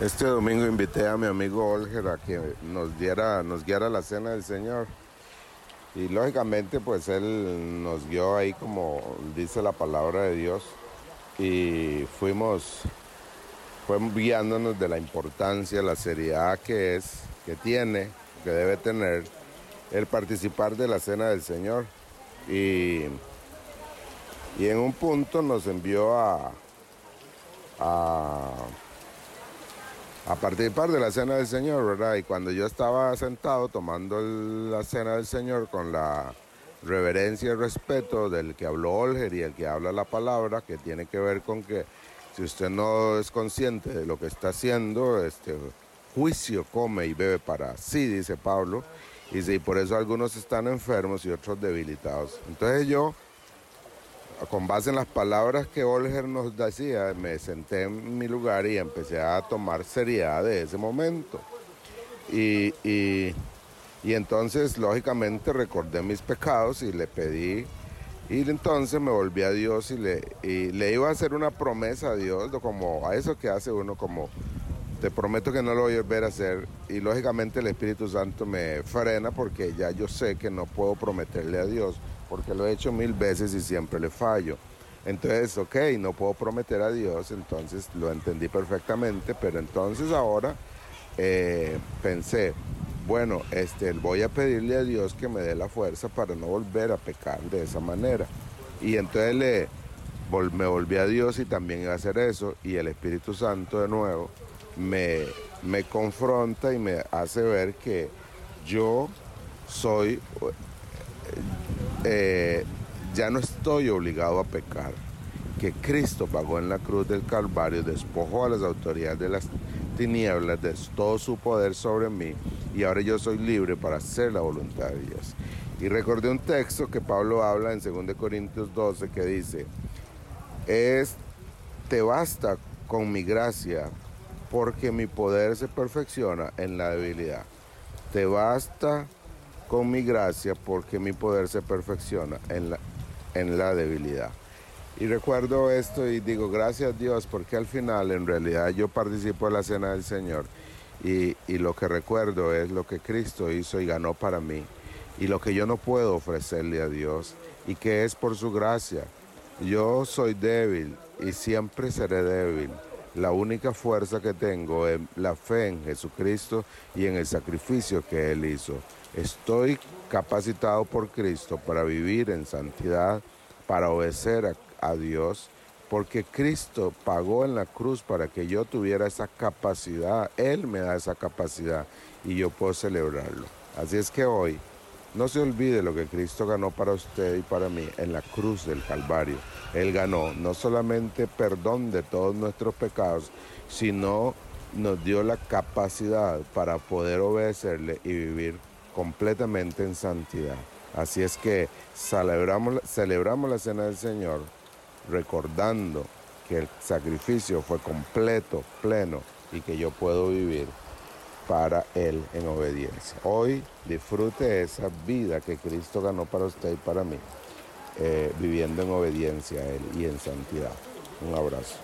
Este domingo invité a mi amigo Olger a que nos diera, nos guiara la cena del Señor. Y lógicamente pues él nos guió ahí como dice la palabra de Dios. Y fuimos, guiándonos de la importancia, la seriedad que es, que tiene, que debe tener el participar de la cena del Señor. Y, y en un punto nos envió a, a a participar de la cena del Señor, ¿verdad? Y cuando yo estaba sentado tomando la cena del Señor con la reverencia y respeto del que habló Olger y el que habla la palabra, que tiene que ver con que si usted no es consciente de lo que está haciendo, este juicio come y bebe para sí, dice Pablo, y, y por eso algunos están enfermos y otros debilitados. Entonces yo con base en las palabras que Olger nos decía, me senté en mi lugar y empecé a tomar seriedad de ese momento. Y, entonces, lógicamente, recordé mis pecados y le pedí, y entonces me volví a Dios y le, y le iba a hacer una promesa a Dios, como a eso que hace uno, como te prometo que no lo voy a volver a hacer. Y lógicamente el Espíritu Santo me frena porque ya yo sé que no puedo prometerle a Dios porque lo he hecho mil veces y siempre le fallo. Entonces, ok, no puedo prometer a Dios, entonces lo entendí perfectamente, pero entonces ahora eh, pensé, bueno, este, voy a pedirle a Dios que me dé la fuerza para no volver a pecar de esa manera. Y entonces le, me volví a Dios y también iba a hacer eso, y el Espíritu Santo de nuevo me, me confronta y me hace ver que yo soy eh, ya no estoy obligado a pecar, que Cristo pagó en la cruz del Calvario, despojó a las autoridades de las tinieblas de todo su poder sobre mí y ahora yo soy libre para hacer la voluntad de Dios. Y recordé un texto que Pablo habla en 2 Corintios 12 que dice, es, te basta con mi gracia porque mi poder se perfecciona en la debilidad. Te basta con mi gracia porque mi poder se perfecciona en la, en la debilidad. Y recuerdo esto y digo, gracias Dios, porque al final en realidad yo participo en la cena del Señor y, y, lo que recuerdo es lo que Cristo hizo y ganó para mí y lo que yo no puedo ofrecerle a Dios y que es por su gracia. Yo soy débil y siempre seré débil. La única fuerza que tengo es la fe en Jesucristo y en el sacrificio que Él hizo. Estoy capacitado por Cristo para vivir en santidad, para obedecer a, Dios, porque Cristo pagó en la cruz para que yo tuviera esa capacidad. Él me da esa capacidad y yo puedo celebrarlo. Así es que hoy no se olvide lo que Cristo ganó para usted y para mí en la cruz del Calvario. Él ganó no solamente perdón de todos nuestros pecados, sino nos dio la capacidad para poder obedecerle y vivir completamente en santidad. Así es que celebramos, la cena del Señor recordando que el sacrificio fue completo, pleno y que yo puedo vivir para Él en obediencia. Hoy disfrute esa vida que Cristo ganó para usted y para mí, eh, viviendo en obediencia a Él y en santidad. Un abrazo.